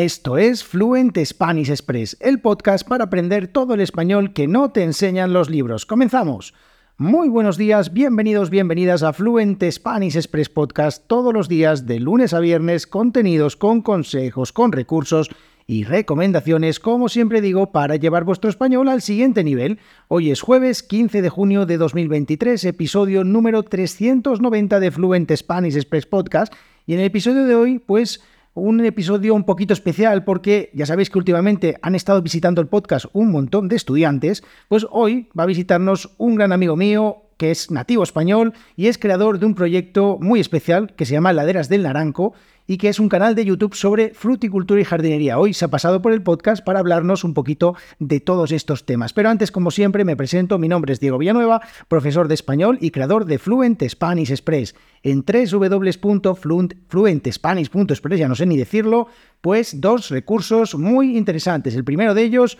Esto es Fluent Spanish Express, el podcast para aprender todo el español que no te enseñan los libros. ¡Comenzamos! Muy buenos días, bienvenidos, bienvenidas a Fluent Spanish Express Podcast todos los días de lunes a viernes, contenidos con consejos, con recursos y recomendaciones, como siempre digo, para llevar vuestro español al siguiente nivel. Hoy es jueves 15 de junio de 2023, episodio número 390 de Fluent Spanish Express Podcast. Y en el episodio de hoy, pues un episodio un poquito especial porque ya sabéis que últimamente han estado visitando el podcast un montón de estudiantes, pues hoy va a visitarnos un gran amigo mío que es nativo español y es creador de un proyecto muy especial que se llama Laderas del Naranco y que es un canal de YouTube sobre fruticultura y jardinería. Hoy se ha pasado por el podcast para hablarnos un poquito de todos estos temas. Pero antes, como siempre, me presento. Mi nombre es Diego Villanueva, profesor de español y creador de Fluent Spanish Express. En www.fluentespanish.express, ya no sé ni decirlo, pues dos recursos muy interesantes. El primero de ellos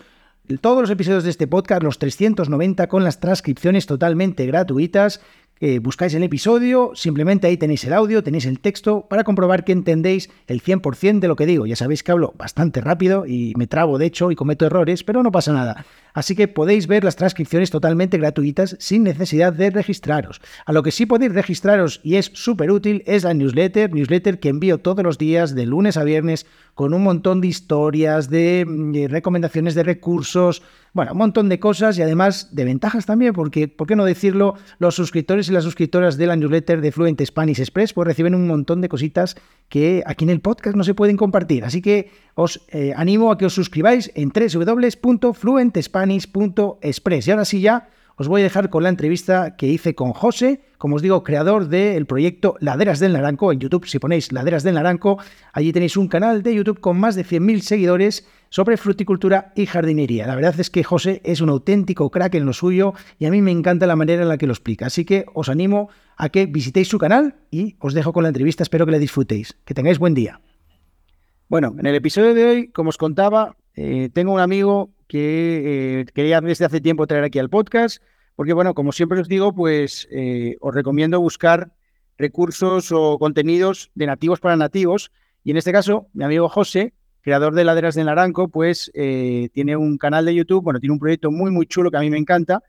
todos los episodios de este podcast, los 390 con las transcripciones totalmente gratuitas eh, buscáis el episodio, simplemente ahí tenéis el audio, tenéis el texto para comprobar que entendéis el 100% de lo que digo. Ya sabéis que hablo bastante rápido y me trabo de hecho y cometo errores, pero no pasa nada. Así que podéis ver las transcripciones totalmente gratuitas sin necesidad de registraros. A lo que sí podéis registraros y es súper útil es la newsletter, newsletter que envío todos los días de lunes a viernes con un montón de historias, de mm, recomendaciones de recursos, bueno, un montón de cosas y además de ventajas también, porque, ¿por qué no decirlo? Los suscriptores y las suscriptoras de la newsletter de Fluent Spanish Express pues reciben un montón de cositas que aquí en el podcast no se pueden compartir. Así que os eh, animo a que os suscribáis en www.fluentespanish.express. Y ahora sí ya os voy a dejar con la entrevista que hice con José, como os digo, creador del proyecto Laderas del Naranco. En YouTube, si ponéis Laderas del Naranco, allí tenéis un canal de YouTube con más de 100.000 seguidores sobre fruticultura y jardinería. La verdad es que José es un auténtico crack en lo suyo y a mí me encanta la manera en la que lo explica. Así que os animo a que visitéis su canal y os dejo con la entrevista. Espero que la disfrutéis. Que tengáis buen día. Bueno, en el episodio de hoy, como os contaba, eh, tengo un amigo que eh, quería desde hace tiempo traer aquí al podcast, porque bueno, como siempre os digo, pues eh, os recomiendo buscar recursos o contenidos de nativos para nativos. Y en este caso, mi amigo José creador de Laderas del Naranco, pues eh, tiene un canal de YouTube, bueno, tiene un proyecto muy, muy chulo que a mí me encanta,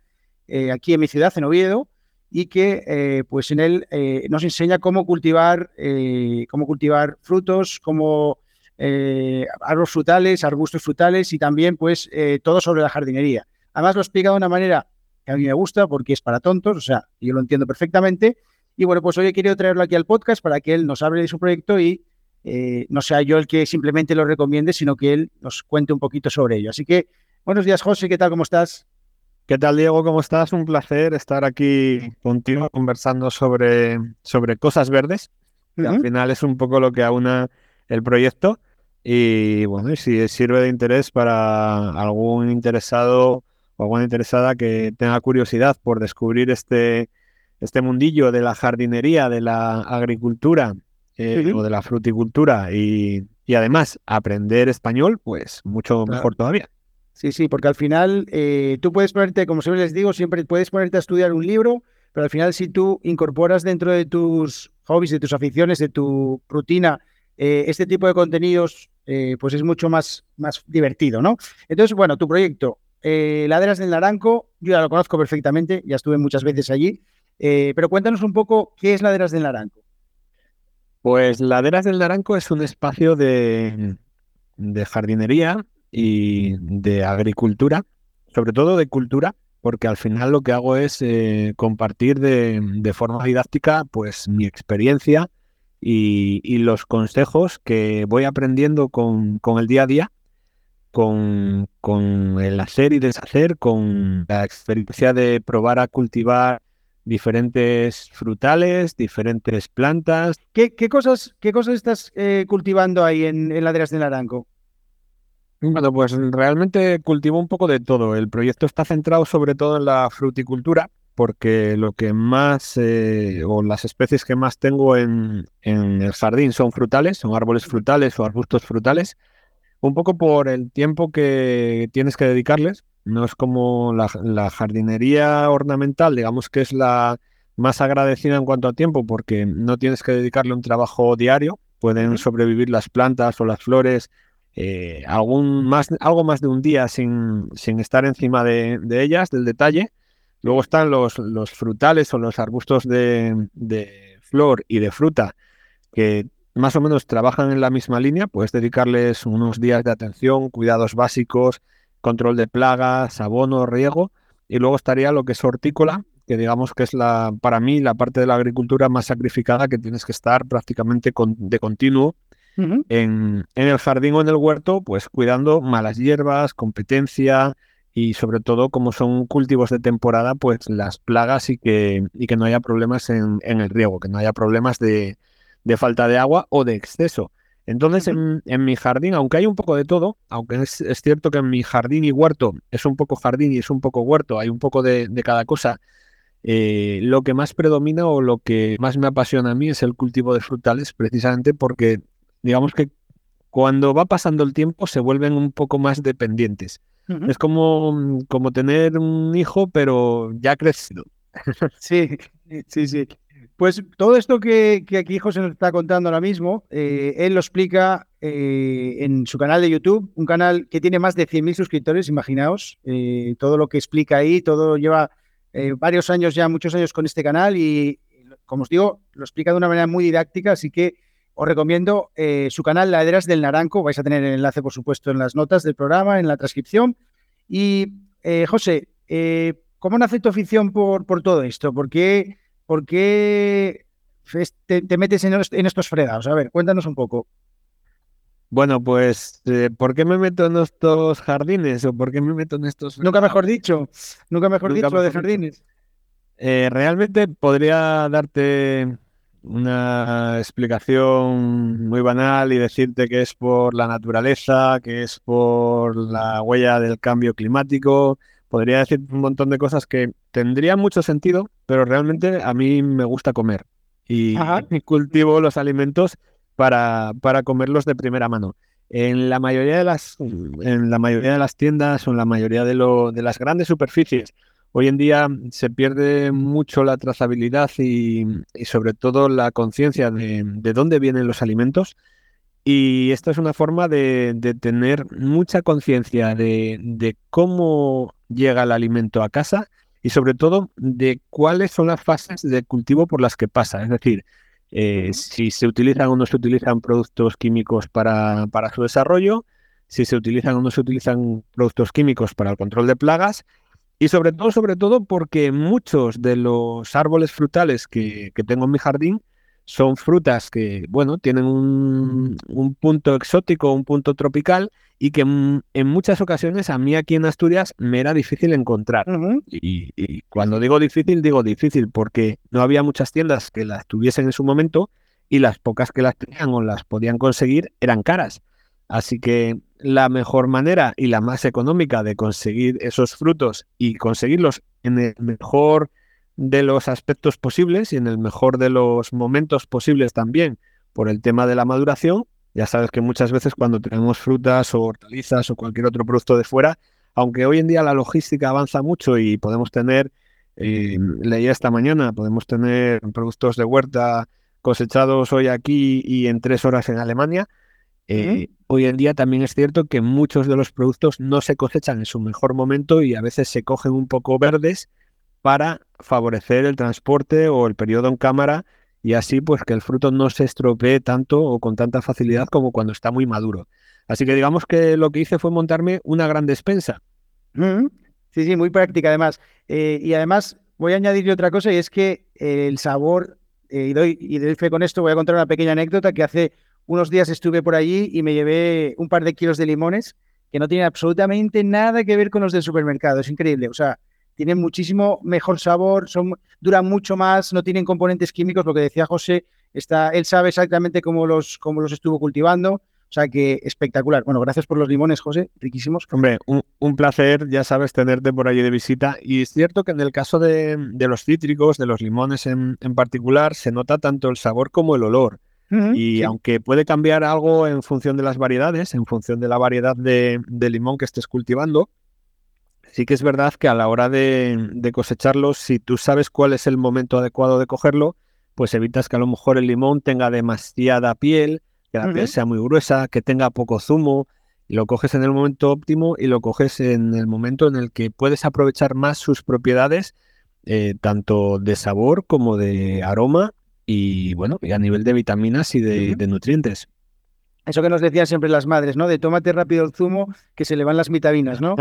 eh, aquí en mi ciudad, en Oviedo, y que eh, pues en él nos enseña cómo cultivar, cómo cultivar frutos, cómo árboles frutales, arbustos frutales y también pues todo sobre la jardinería. Además lo explica de una manera que a mí me gusta porque es para tontos, o sea, yo lo entiendo perfectamente. Y bueno, pues hoy he querido traerlo aquí al podcast para que él nos hable de su proyecto y eh, no sea yo el que simplemente lo recomiende, sino que él nos cuente un poquito sobre ello. Así que, buenos días, José, ¿qué tal? ¿Cómo estás? ¿Qué tal, Diego? ¿Cómo estás? Un placer estar aquí contigo conversando sobre, sobre cosas verdes. Al final es un poco lo que aúna el proyecto. Y bueno, si sirve de interés para algún interesado o alguna interesada que tenga curiosidad por descubrir este, este mundillo de la jardinería, de la agricultura eh, o de la fruticultura y, además aprender español, pues mucho mejor todavía. Sí, sí, porque al final eh, tú puedes ponerte, como siempre les digo, siempre puedes ponerte a estudiar un libro, pero al final si tú incorporas dentro de tus hobbies, de tus aficiones, de tu rutina, eh, este tipo de contenidos, pues es mucho más, más divertido, ¿no? Entonces, bueno, tu proyecto, Laderas del Naranco, yo ya lo conozco perfectamente, ya estuve muchas veces allí, pero cuéntanos un poco qué es Laderas del Naranco. Pues Laderas del Naranco es un espacio de, jardinería y de agricultura, sobre todo de cultura, porque al final lo que hago es eh, compartir de, forma didáctica pues mi experiencia y, los consejos que voy aprendiendo con, el día a día, con, con, el hacer y deshacer, con la experiencia de probar a cultivar diferentes frutales, diferentes plantas. ¿Qué, cosas, qué cosas estás eh, cultivando ahí en, en Laderas del Naranco? Bueno, pues realmente cultivo un poco de todo. El proyecto está centrado sobre todo en la fruticultura, porque lo que más, eh, o las especies que más tengo en, en, el jardín son frutales, son árboles frutales o arbustos frutales, un poco por el tiempo que tienes que dedicarles, no es como la, jardinería ornamental, digamos que es la más agradecida en cuanto a tiempo porque no tienes que dedicarle un trabajo diario, pueden sobrevivir las plantas o las flores eh, algún más, algo más de un día sin, sin estar encima de, ellas, del detalle. Luego están los, los frutales o los arbustos de, de, flor y de fruta que más o menos trabajan en la misma línea. Puedes dedicarles unos días de atención, cuidados básicos, control de plagas, abono, riego. Y luego estaría lo que es hortícola, que digamos que es la, para mí la parte de la agricultura más sacrificada que tienes que estar prácticamente de continuo en, el jardín o en el huerto, pues cuidando malas hierbas, competencia y sobre todo como son cultivos de temporada, pues las plagas y que, y que no haya problemas en, el riego, que no haya problemas de, falta de agua o de exceso. Entonces, en, mi jardín, aunque hay un poco de todo, aunque es, cierto que en mi jardín y huerto es un poco jardín y es un poco huerto, hay un poco de, cada cosa, eh, lo que más predomina o lo que más me apasiona a mí es el cultivo de frutales, precisamente porque digamos que cuando va pasando el tiempo se vuelven un poco más dependientes. Es como, como tener un hijo, pero ya crecido. Sí, sí, sí. Pues todo esto que, que aquí José nos está contando ahora mismo, eh, él lo explica eh, en su canal de YouTube, un canal que tiene más de 100.000 suscriptores, imaginaos, eh, todo lo que explica ahí, todo lleva varios años ya, muchos años con este canal y, como os digo, lo explica de una manera muy didáctica, así que os recomiendo su canal Laderas del Naranco. Vais a tener el enlace, por supuesto, en las notas del programa, en la transcripción. Y, José, ¿cómo nace tu afición por, por todo esto? ¿Por qué, por qué te, metes en, estos fregados? A ver, cuéntanos un poco. Bueno, pues, ¿por qué me meto en estos jardines o por qué me meto en estos... Nunca mejor dicho, nunca mejor dicho de jardines. realmente podría darte una explicación muy banal y decirte que es por la naturaleza, que es por la huella del cambio climático. Podría decir un montón de cosas que tendrían mucho sentido, pero realmente a mí me gusta comer y, cultivo los alimentos para, para comerlos de primera mano. En la mayoría de las, en la mayoría de las tiendas o en la mayoría de, lo, de las grandes superficies Hoy en día se pierde mucho la trazabilidad y, sobre todo la conciencia de, dónde vienen los alimentos. Y esta es una forma de, tener mucha conciencia de, cómo llega el alimento a casa y sobre todo de cuáles son las fases de cultivo por las que pasa. Es decir, eh, si se utilizan o no se utilizan productos químicos para, para su desarrollo, si se utilizan o no se utilizan productos químicos para el control de plagas y sobre todo, sobre todo, porque muchos de los árboles frutales que, tengo en mi jardín son frutas que, bueno, tienen un, punto exótico, un punto tropical y que en, muchas ocasiones a mí aquí en Asturias me era difícil encontrar. y, cuando digo difícil, digo difícil porque no había muchas tiendas que las tuviesen en su momento y las pocas que las tenían o las podían conseguir eran caras. Así que la mejor manera y la más económica de conseguir esos frutos y conseguirlos en el mejor de los aspectos posibles y en el mejor de los momentos posibles también por el tema de la maduración. Ya sabes que muchas veces cuando tenemos frutas o hortalizas o cualquier otro producto de fuera, aunque hoy en día la logística avanza mucho y podemos tener, eh, leí esta mañana, podemos tener productos de huerta cosechados hoy aquí y en tres horas en Alemania, eh, hoy en día también es cierto que muchos de los productos no se cosechan en su mejor momento y a veces se cogen un poco verdes para favorecer el transporte o el periodo en cámara y así pues que el fruto no se estropee tanto o con tanta facilidad como cuando está muy maduro. Así que digamos que lo que hice fue montarme una gran despensa. Sí, sí, muy práctica además. Eh, y además voy a añadirle otra cosa y es que el sabor, eh, y, doy, y doy fe con esto, voy a contar una pequeña anécdota que hace unos días estuve por allí y me llevé un par de kilos de limones que no tienen absolutamente nada que ver con los del supermercado. Es increíble. O sea, tienen muchísimo mejor sabor, son, duran mucho más, no tienen componentes químicos. Lo que decía José, está, él sabe exactamente cómo los, cómo los estuvo cultivando. O sea que espectacular. Bueno, gracias por los limones, José, riquísimos. Hombre, un, placer, ya sabes, tenerte por allí de visita. Y es cierto que en el caso de, los cítricos, de los limones en, en, particular, se nota tanto el sabor como el olor y aunque puede cambiar algo en función de las variedades, en función de la variedad de, limón que estés cultivando, sí que es verdad que a la hora de, de, cosecharlo, si tú sabes cuál es el momento adecuado de cogerlo, pues evitas que a lo mejor el limón tenga demasiada piel, que la piel sea muy gruesa, que tenga poco zumo. lo coges en el momento óptimo y lo coges en el momento en el que puedes aprovechar más sus propiedades, eh, tanto de sabor como de aroma y bueno, y a nivel de vitaminas y de, nutrientes. Eso que nos decían siempre las madres, ¿no? De tómate rápido el zumo, que se le van las vitaminas, ¿no?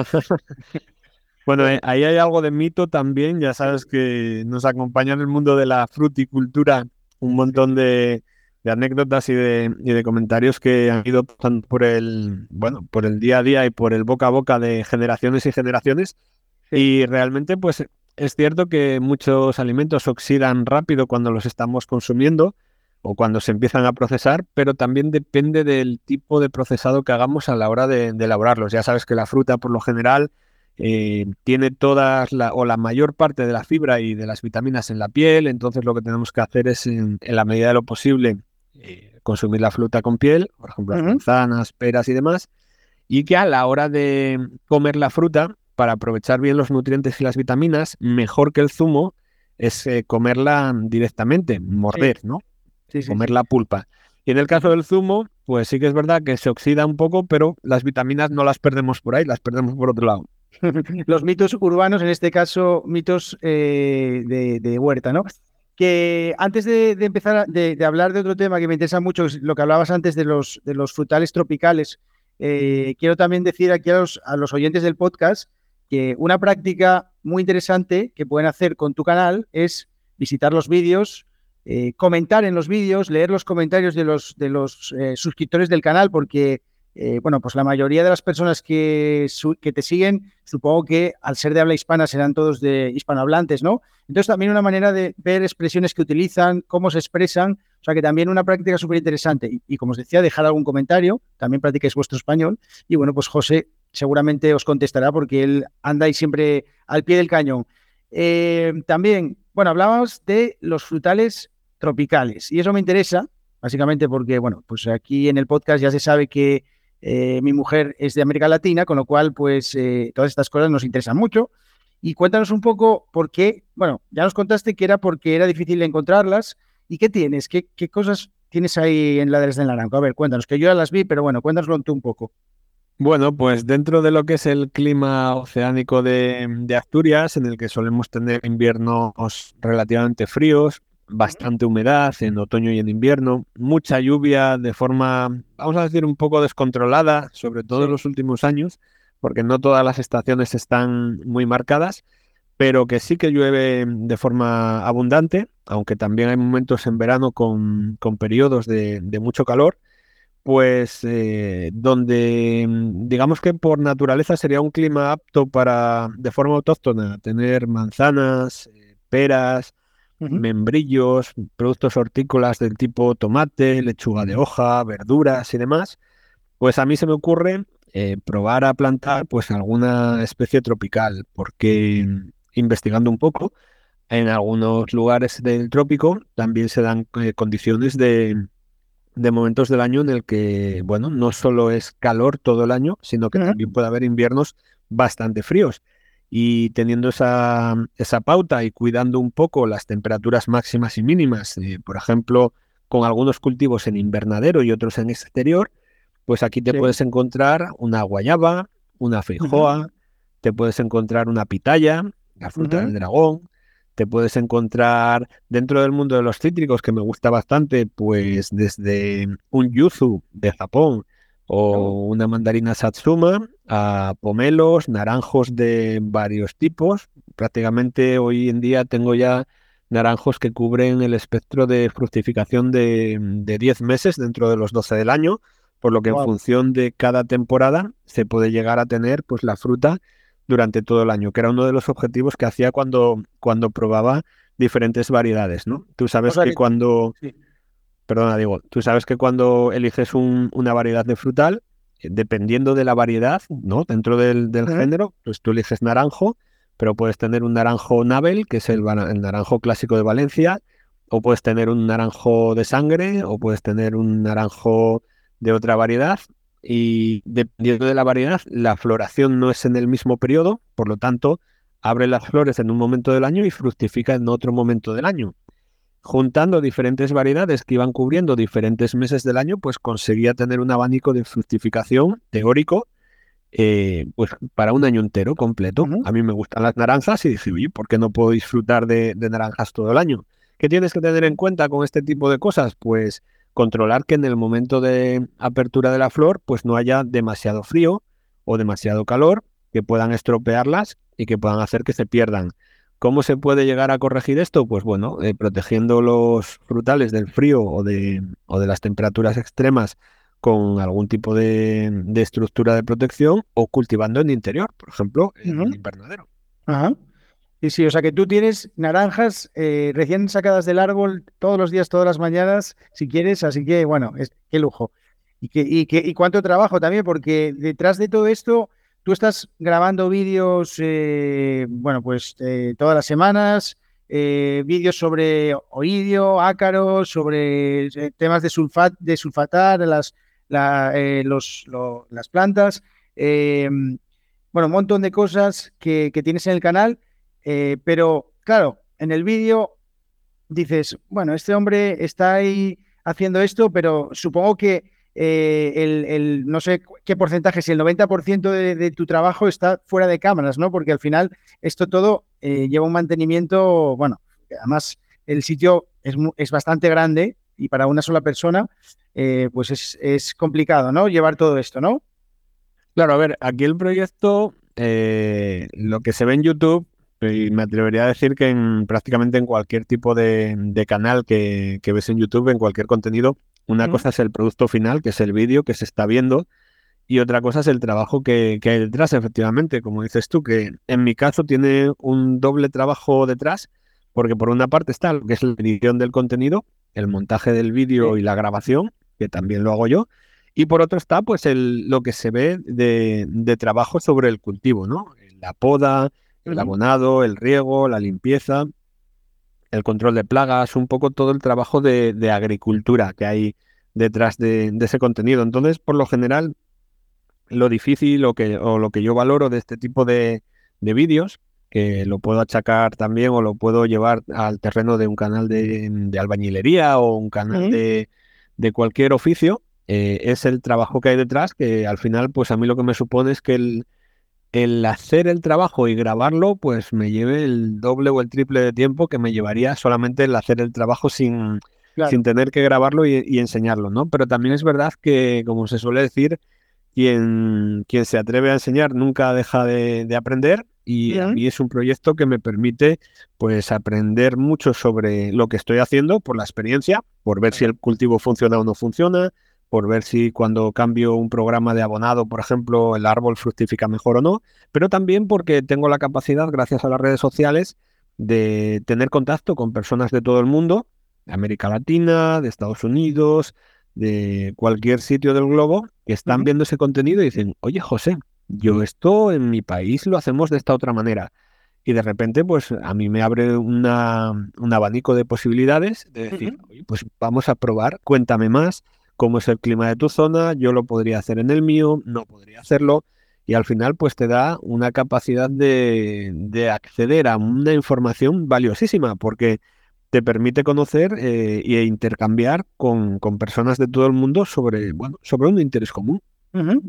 Bueno, eh, ahí hay algo de mito también, ya sabes que nos acompaña en el mundo de la fruticultura un montón de, de anécdotas y de, y de, comentarios que han ido pasando por el, bueno, por el día a día y por el boca a boca de generaciones y generaciones. Y realmente, pues es cierto que muchos alimentos oxidan rápido cuando los estamos consumiendo o cuando se empiezan a procesar, pero también depende del tipo de procesado que hagamos a la hora de, elaborarlos. Ya sabes que la fruta, por lo general, eh, tiene todas la, o la mayor parte de la fibra y de las vitaminas en la piel, entonces lo que tenemos que hacer es, en la medida de lo posible, eh, consumir la fruta con piel, por ejemplo, las manzanas, peras y demás, y que a la hora de comer la fruta, para aprovechar bien los nutrientes y las vitaminas, mejor que el zumo es eh, comerla directamente, morder, ¿no? comer la pulpa. Y en el caso del zumo, pues sí que es verdad que se oxida un poco, pero las vitaminas no las perdemos por ahí, las perdemos por otro lado. Los mitos urbanos, en este caso, mitos eh, de, huerta, ¿no? que antes de, empezar de, hablar de otro tema que me interesa mucho, lo que hablabas antes de los, frutales tropicales, eh, quiero también decir aquí a los, a los, oyentes del podcast que una práctica muy interesante que pueden hacer con tu canal es visitar los vídeos, eh, comentar en los vídeos, leer los comentarios de los, de los suscriptores del canal, porque eh, bueno, pues la mayoría de las personas que, te siguen, supongo que al ser de habla hispana serán todos de hispanohablantes, ¿no? Entonces también una manera de ver expresiones que utilizan, cómo se expresan, o sea que también una práctica súper interesante. Y, como os decía, dejar algún comentario, también practiquéis vuestro español. Y bueno, pues José seguramente os contestará porque él anda ahí siempre al pie del cañón. Eh, también, bueno, hablábamos de los frutales tropicales y eso me interesa, básicamente porque, bueno, pues aquí en el podcast ya se sabe que eh, mi mujer es de América Latina, con lo cual, pues eh, todas estas cosas nos interesan mucho. Y cuéntanos un poco por qué, bueno, ya nos contaste que era porque era difícil encontrarlas. ¿Y qué tienes? ¿Qué, cosas tienes ahí en Laderas del Naranjo? A ver, cuéntanos, que yo ya las vi, pero bueno, cuéntanoslo tú un poco. Bueno, pues dentro de lo que es el clima oceánico de Asturias, en el que solemos tener inviernos relativamente fríos, bastante humedad en otoño y en invierno, mucha lluvia de forma, vamos a decir, un poco descontrolada, sobre todo en los últimos años, porque no todas las estaciones están muy marcadas, pero que sí que llueve de forma abundante, aunque también hay momentos en verano con, periodos de, mucho calor, pues eh, donde digamos que por naturaleza sería un clima apto para, de forma autóctona, tener manzanas, membrillos, productos hortícolas del tipo tomate, lechuga de hoja, verduras y demás, pues a mí se me ocurre eh, probar a plantar pues alguna especie tropical, porque investigando un poco, en algunos lugares del trópico también se dan eh, condiciones de, de, momentos del año en el que, bueno, no solo es calor todo el año, sino que también puede haber inviernos bastante fríos y teniendo esa, esa, pauta y cuidando un poco las temperaturas máximas y mínimas, eh, por ejemplo, con algunos cultivos en invernadero y otros en exterior, pues aquí te puedes encontrar una guayaba, una feijoa, te puedes encontrar una pitaya, la fruta del dragón, te puedes encontrar dentro del mundo de los cítricos, que me gusta bastante, pues desde un yuzu de Japón o una mandarina satsuma a pomelos, naranjos de varios tipos. Prácticamente hoy en día tengo ya naranjos que cubren el espectro de fructificación de, 10 meses dentro de los 12 del año, por lo que en función de cada temporada se puede llegar a tener pues la fruta durante todo el año, que era uno de los objetivos que hacía cuando, cuando probaba diferentes variedades, ¿no? Tú sabes que, cuando perdona, digo, tú sabes que cuando eliges una variedad de frutal, dependiendo de la variedad, ¿no? Dentro del, género, pues tú eliges naranjo, pero puedes tener un naranjo Nabel, que es el, naranjo clásico de Valencia, o puedes tener un naranjo de sangre, o puedes tener un naranjo de otra variedad. Y dependiendo de la variedad, la floración no es en el mismo periodo, por lo tanto, abre las flores en un momento del año y fructifica en otro momento del año. Juntando diferentes variedades que iban cubriendo diferentes meses del año, pues conseguía tener un abanico de fructificación teórico eh, pues para un año entero completo. A mí me gustan las naranjas y dije, oye, ¿por qué no puedo disfrutar de, naranjas todo el año? ¿Qué tienes que tener en cuenta con este tipo de cosas? Pues controlar que en el momento de apertura de la flor, pues no haya demasiado frío o demasiado calor que puedan estropearlas y que puedan hacer que se pierdan. ¿Cómo se puede llegar a corregir esto? Pues bueno, eh, protegiendo los frutales del frío o de, o de las temperaturas extremas con algún tipo de, estructura de protección o cultivando en interior, por ejemplo, en el invernadero. Ajá. Y sí, o sea que tú tienes naranjas eh, recién sacadas del árbol todos los días, todas las mañanas, si quieres, así que bueno, es, qué lujo. Y, que, y, que, y cuánto trabajo también, porque detrás de todo esto, tú estás grabando vídeos, eh, bueno, pues eh, todas las semanas, vídeos sobre oidio, ácaros, sobre temas de, sulfat, de sulfatar, las, eh, las plantas, eh, bueno, un montón de cosas que, tienes en el canal, eh, pero claro, en el vídeo dices, bueno, este hombre está ahí haciendo esto, pero supongo que el, no sé qué porcentaje, si el 90% de, tu trabajo está fuera de cámaras, ¿no? Porque al final esto todo lleva un mantenimiento, bueno, además el sitio es, es bastante grande y para una sola persona, eh, pues es, complicado, ¿no? Llevar todo esto, ¿no? Claro, a ver, aquí el proyecto, eh, lo que se ve en YouTube, y me atrevería a decir que en prácticamente en cualquier tipo de, canal que, ves en YouTube, en cualquier contenido, una cosa es el producto final, que es el vídeo que se está viendo, y otra cosa es el trabajo que, que, hay detrás, efectivamente, como dices tú, que en mi caso tiene un doble trabajo detrás, porque por una parte está lo que es la edición del contenido, el montaje del vídeo y la grabación, que también lo hago yo. Y por otro está pues el, lo que se ve de, trabajo sobre el cultivo, ¿no? La poda, el abonado, el riego, la limpieza, el control de plagas, un poco todo el trabajo de, agricultura que hay detrás de, ese contenido. Entonces, por lo general, lo difícil o, que, o lo que yo valoro de este tipo de, de vídeos que lo puedo achacar también o lo puedo llevar al terreno de un canal de, albañilería o un canal de, cualquier oficio, eh, es el trabajo que hay detrás, que al final, pues a mí lo que me supone es que el, el hacer el trabajo y grabarlo, pues me lleve el doble o el triple de tiempo que me llevaría solamente el hacer el trabajo sin, sin tener que grabarlo y, enseñarlo, ¿no? Pero también es verdad que, como se suele decir, quien, quien se atreve a enseñar nunca deja de aprender y a mí es un proyecto que me permite pues aprender mucho sobre lo que estoy haciendo por la experiencia, por ver si el cultivo funciona o no funciona, por ver si cuando cambio un programa de abonado, por ejemplo, el árbol fructifica mejor o no, pero también porque tengo la capacidad, gracias a las redes sociales, de tener contacto con personas de todo el mundo, de América Latina, de Estados Unidos, de cualquier sitio del globo, que están viendo ese contenido y dicen, oye José, yo esto en mi país lo hacemos de esta otra manera. Y de repente, pues a mí me abre una, un abanico de posibilidades de decir, pues vamos a probar, cuéntame más cómo es el clima de tu zona, yo lo podría hacer en el mío, no podría hacerlo. Y al final, pues te da una capacidad de, de acceder a una información valiosísima, porque te permite conocer eh, e intercambiar con, con, personas de todo el mundo sobre, bueno, sobre un interés común.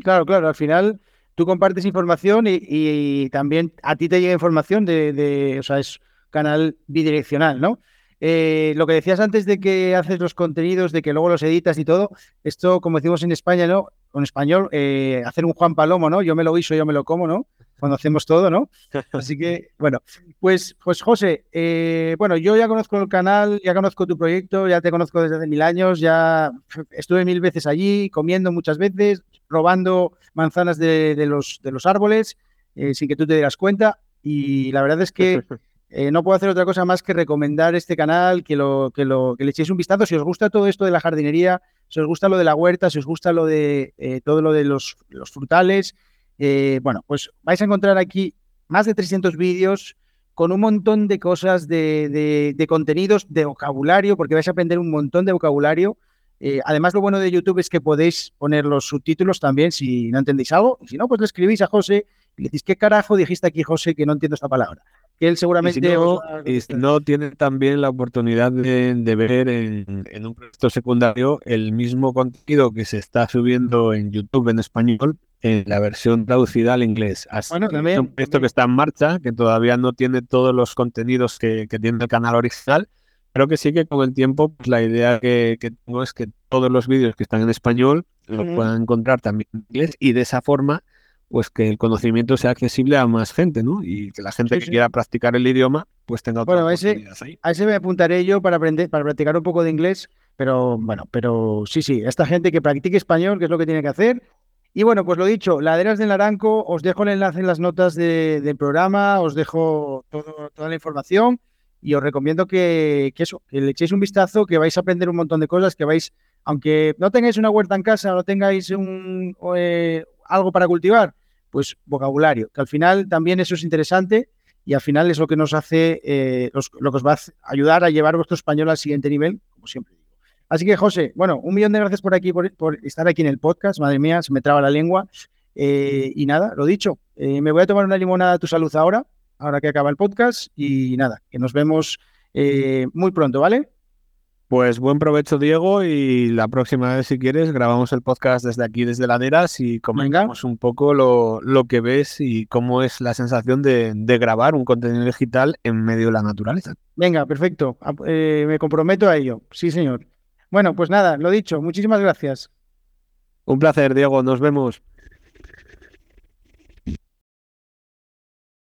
Claro, claro, al final tú compartes información y, también a ti te llega información de, o sea, es canal bidireccional, ¿no? Eh, lo que decías antes de que haces los contenidos, de que luego los editas y todo, esto, como decimos en España, ¿no? Con español, eh, hacer un Juan Palomo, ¿no? Yo me lo guiso, yo me lo como, ¿no? Cuando hacemos todo, ¿no? Así que, bueno, pues, pues José, eh, bueno, yo ya conozco el canal, ya conozco tu proyecto, ya te conozco desde hace mil años, ya estuve mil veces allí, comiendo muchas veces, robando manzanas de, los, de los árboles eh, sin que tú te dieras cuenta. Y la verdad es que eh, no puedo hacer otra cosa más que recomendar este canal, que, lo, que, lo, que le echéis un vistazo. Si os gusta todo esto de la jardinería, si os gusta lo de la huerta, si os gusta lo de eh, todo lo de los, los frutales, bueno, pues vais a encontrar aquí más de 300 vídeos con un montón de cosas, de, de, contenidos, de vocabulario, porque vais a aprender un montón de vocabulario eh, además, lo bueno de YouTube es que podéis poner los subtítulos también si no entendéis algo. Y si no, pues le escribís a José y le decís, ¿qué carajo dijiste aquí, José, que no entiendo esta palabra? que él seguramente... Y si no, tiene también la oportunidad de, ver en, en, un proyecto secundario el mismo contenido que se está subiendo en YouTube en español en la versión traducida al inglés. Así bueno, también, esto que está en marcha, que todavía no tiene todos los contenidos que, tiene el canal original, pero que sí que con el tiempo pues, la idea que, tengo es que todos los vídeos que están en español los puedan encontrar también en inglés y de esa forma pues que el conocimiento sea accesible a más gente, ¿no? Y que la gente que quiera practicar el idioma pues tenga bueno, a ese, ahí. A ese me apuntaré yo para aprender, para practicar un poco de inglés, pero bueno, pero sí, sí, esta gente que practique español, que es lo que tiene que hacer, y bueno, pues lo dicho, Laderas del Naranco, os dejo el enlace en las notas del programa, os dejo toda la información y os recomiendo que, eso, que le echéis un vistazo, que vais a aprender un montón de cosas, que vais, aunque no tengáis una huerta en casa, no tengáis un, eh, algo para cultivar, pues vocabulario, que al final también eso es interesante y al final es lo que nos hace, eh, lo que os va a ayudar a llevar vuestro español al siguiente nivel, como siempre. Así que, José, bueno, un millón de gracias por aquí, por, estar aquí en el podcast. Madre mía, se me traba la lengua. Eh, y nada, lo dicho, eh, me voy a tomar una limonada a tu salud ahora, ahora que acaba el podcast. Y nada, que nos vemos eh, muy pronto, ¿vale? Pues buen provecho, Diego, y la próxima vez, si quieres, grabamos el podcast desde aquí, desde Laderas, y comentamos un poco lo, que ves y cómo es la sensación de, grabar un contenido digital en medio de la naturaleza. Venga, perfecto. me comprometo a ello. Sí, señor. Bueno, pues nada, lo dicho, muchísimas gracias. Un placer, Diego, nos vemos.